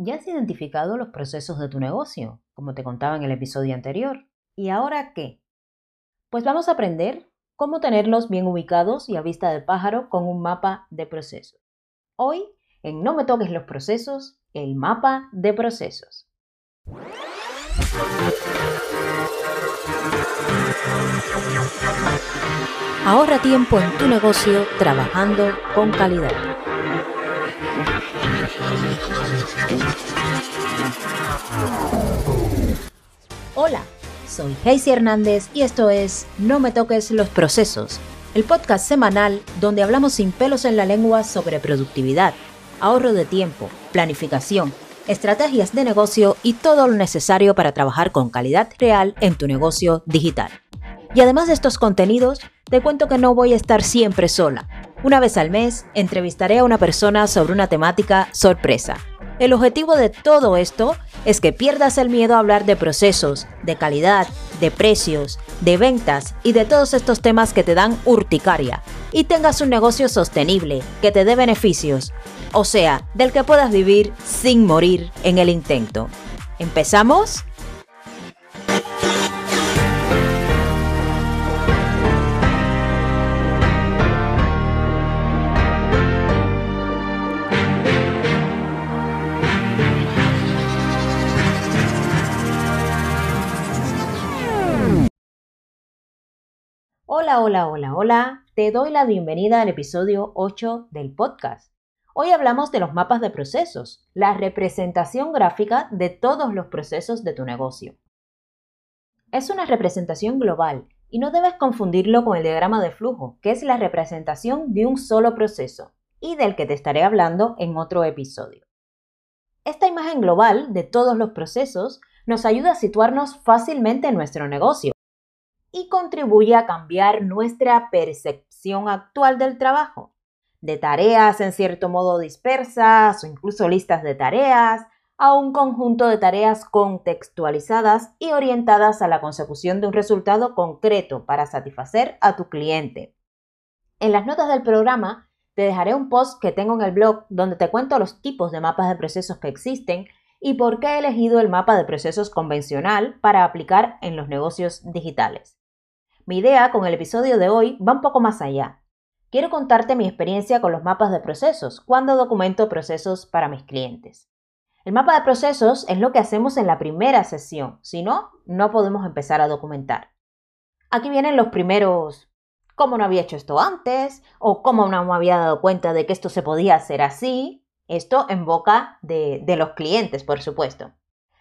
Ya has identificado los procesos de tu negocio, como te contaba en el episodio anterior. ¿Y ahora qué? Pues vamos a aprender cómo tenerlos bien ubicados y a vista de pájaro con un mapa de procesos. Hoy, en No me toques los procesos, el mapa de procesos. Ahorra tiempo en tu negocio trabajando con calidad. Hola, soy Heisy Hernández y esto es No me toques los procesos, el podcast semanal donde hablamos sin pelos en la lengua sobre productividad, ahorro de tiempo, planificación, estrategias de negocio y todo lo necesario para trabajar con calidad real en tu negocio digital. Y además de estos contenidos, te cuento que no voy a estar siempre sola. Una vez al mes, entrevistaré a una persona sobre una temática sorpresa. El objetivo de todo esto es que pierdas el miedo a hablar de procesos, de calidad, de precios, de ventas y de todos estos temas que te dan urticaria y tengas un negocio sostenible, que te dé beneficios, o sea, del que puedas vivir sin morir en el intento. ¿Empezamos? Hola, hola, hola, hola. Te doy la bienvenida al episodio 8 del podcast. Hoy hablamos de los mapas de procesos, la representación gráfica de todos los procesos de tu negocio. Es una representación global y no debes confundirlo con el diagrama de flujo, que es la representación de un solo proceso y del que te estaré hablando en otro episodio. Esta imagen global de todos los procesos nos ayuda a situarnos fácilmente en nuestro negocio y contribuye a cambiar nuestra percepción actual del trabajo, de tareas en cierto modo dispersas o incluso listas de tareas, a un conjunto de tareas contextualizadas y orientadas a la consecución de un resultado concreto para satisfacer a tu cliente. En las notas del programa te dejaré un post que tengo en el blog donde te cuento los tipos de mapas de procesos que existen y por qué he elegido el mapa de procesos convencional para aplicar en los negocios digitales. Mi idea con el episodio de hoy va un poco más allá. Quiero contarte mi experiencia con los mapas de procesos cuando documento procesos para mis clientes. El mapa de procesos es lo que hacemos en la primera sesión, si no, no podemos empezar a documentar. Aquí vienen los primeros cómo no había hecho esto antes o cómo no me había dado cuenta de que esto se podía hacer así. Esto en boca de, de los clientes, por supuesto.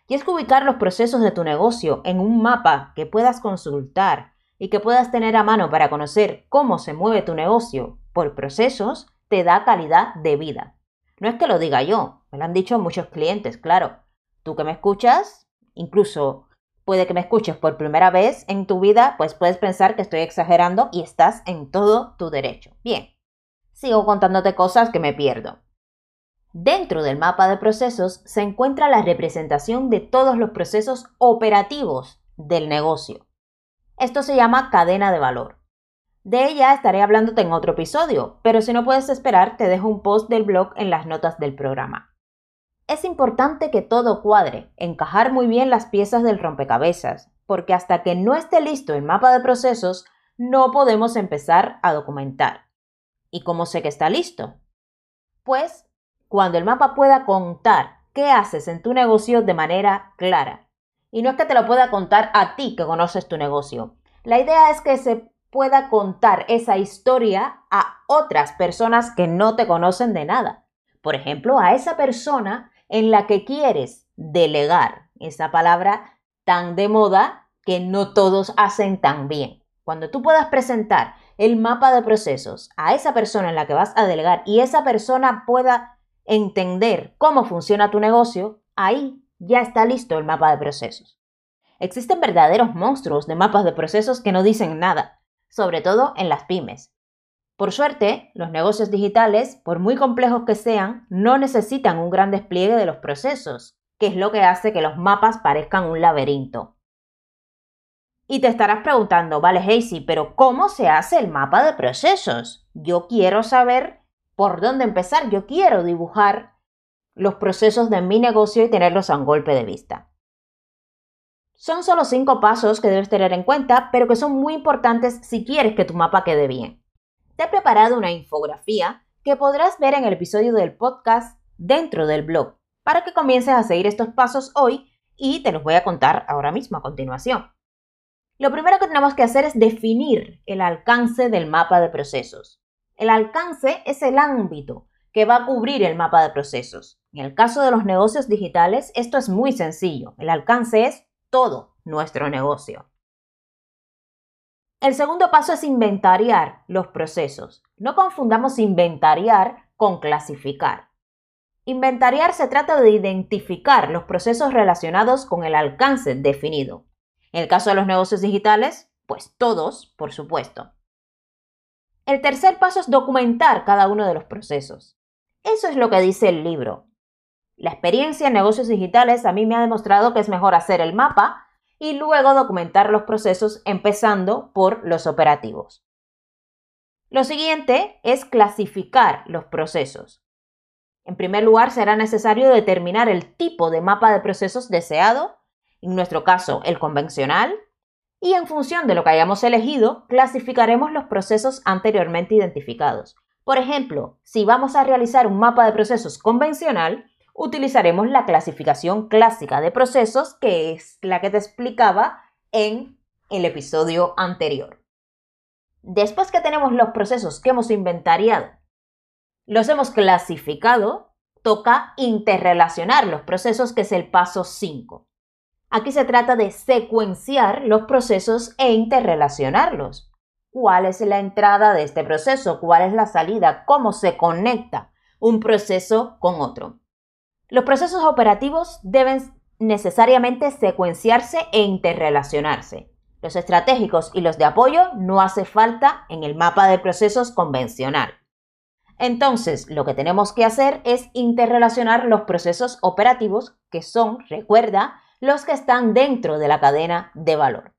Y es que ubicar los procesos de tu negocio en un mapa que puedas consultar y que puedas tener a mano para conocer cómo se mueve tu negocio por procesos, te da calidad de vida. No es que lo diga yo, me lo han dicho muchos clientes, claro. Tú que me escuchas, incluso puede que me escuches por primera vez en tu vida, pues puedes pensar que estoy exagerando y estás en todo tu derecho. Bien, sigo contándote cosas que me pierdo. Dentro del mapa de procesos se encuentra la representación de todos los procesos operativos del negocio. Esto se llama cadena de valor. De ella estaré hablándote en otro episodio, pero si no puedes esperar, te dejo un post del blog en las notas del programa. Es importante que todo cuadre, encajar muy bien las piezas del rompecabezas, porque hasta que no esté listo el mapa de procesos, no podemos empezar a documentar. ¿Y cómo sé que está listo? Pues cuando el mapa pueda contar qué haces en tu negocio de manera clara y no es que te lo pueda contar a ti que conoces tu negocio. La idea es que se pueda contar esa historia a otras personas que no te conocen de nada. Por ejemplo, a esa persona en la que quieres delegar, esa palabra tan de moda que no todos hacen tan bien. Cuando tú puedas presentar el mapa de procesos a esa persona en la que vas a delegar y esa persona pueda entender cómo funciona tu negocio, ahí ya está listo el mapa de procesos. Existen verdaderos monstruos de mapas de procesos que no dicen nada, sobre todo en las pymes. Por suerte, los negocios digitales, por muy complejos que sean, no necesitan un gran despliegue de los procesos, que es lo que hace que los mapas parezcan un laberinto. Y te estarás preguntando, vale, Hazy, pero ¿cómo se hace el mapa de procesos? Yo quiero saber por dónde empezar, yo quiero dibujar los procesos de mi negocio y tenerlos a un golpe de vista. Son solo cinco pasos que debes tener en cuenta, pero que son muy importantes si quieres que tu mapa quede bien. Te he preparado una infografía que podrás ver en el episodio del podcast dentro del blog para que comiences a seguir estos pasos hoy y te los voy a contar ahora mismo a continuación. Lo primero que tenemos que hacer es definir el alcance del mapa de procesos. El alcance es el ámbito que va a cubrir el mapa de procesos. En el caso de los negocios digitales, esto es muy sencillo. El alcance es todo nuestro negocio. El segundo paso es inventariar los procesos. No confundamos inventariar con clasificar. Inventariar se trata de identificar los procesos relacionados con el alcance definido. En el caso de los negocios digitales, pues todos, por supuesto. El tercer paso es documentar cada uno de los procesos. Eso es lo que dice el libro. La experiencia en negocios digitales a mí me ha demostrado que es mejor hacer el mapa y luego documentar los procesos empezando por los operativos. Lo siguiente es clasificar los procesos. En primer lugar, será necesario determinar el tipo de mapa de procesos deseado, en nuestro caso el convencional, y en función de lo que hayamos elegido, clasificaremos los procesos anteriormente identificados. Por ejemplo, si vamos a realizar un mapa de procesos convencional, utilizaremos la clasificación clásica de procesos, que es la que te explicaba en el episodio anterior. Después que tenemos los procesos que hemos inventariado, los hemos clasificado, toca interrelacionar los procesos, que es el paso 5. Aquí se trata de secuenciar los procesos e interrelacionarlos. ¿Cuál es la entrada de este proceso? ¿Cuál es la salida? ¿Cómo se conecta un proceso con otro? Los procesos operativos deben necesariamente secuenciarse e interrelacionarse. Los estratégicos y los de apoyo no hace falta en el mapa de procesos convencional. Entonces, lo que tenemos que hacer es interrelacionar los procesos operativos, que son, recuerda, los que están dentro de la cadena de valor.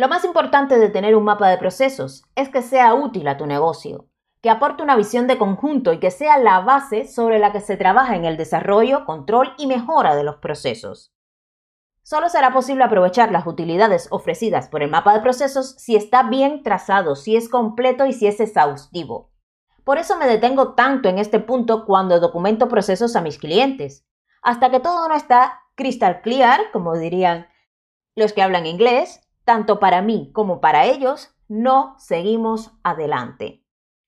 Lo más importante de tener un mapa de procesos es que sea útil a tu negocio que aporte una visión de conjunto y que sea la base sobre la que se trabaja en el desarrollo, control y mejora de los procesos. Solo será posible aprovechar las utilidades ofrecidas por el mapa de procesos si está bien trazado, si es completo y si es exhaustivo. Por eso me detengo tanto en este punto cuando documento procesos a mis clientes, hasta que todo no está crystal clear, como dirían los que hablan inglés, tanto para mí como para ellos, no seguimos adelante.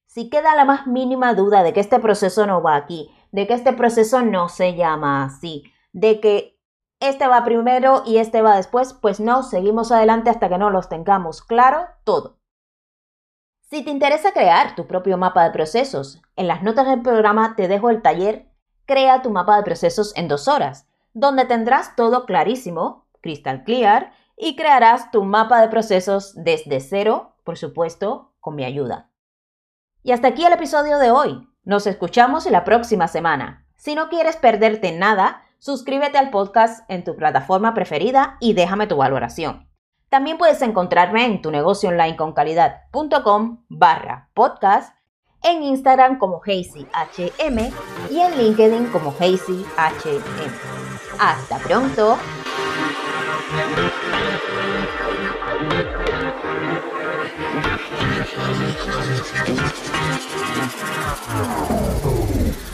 Si queda la más mínima duda de que este proceso no va aquí, de que este proceso no se llama así, de que este va primero y este va después, pues no, seguimos adelante hasta que no los tengamos claro todo. Si te interesa crear tu propio mapa de procesos, en las notas del programa te dejo el taller Crea tu mapa de procesos en dos horas, donde tendrás todo clarísimo, crystal clear, y crearás tu mapa de procesos desde cero, por supuesto, con mi ayuda. Y hasta aquí el episodio de hoy. Nos escuchamos la próxima semana. Si no quieres perderte nada, suscríbete al podcast en tu plataforma preferida y déjame tu valoración. También puedes encontrarme en tu negocio online con calidad.com barra podcast, en Instagram como HazyHM y en LinkedIn como HazyHM. Hasta pronto. よろしくお願いします。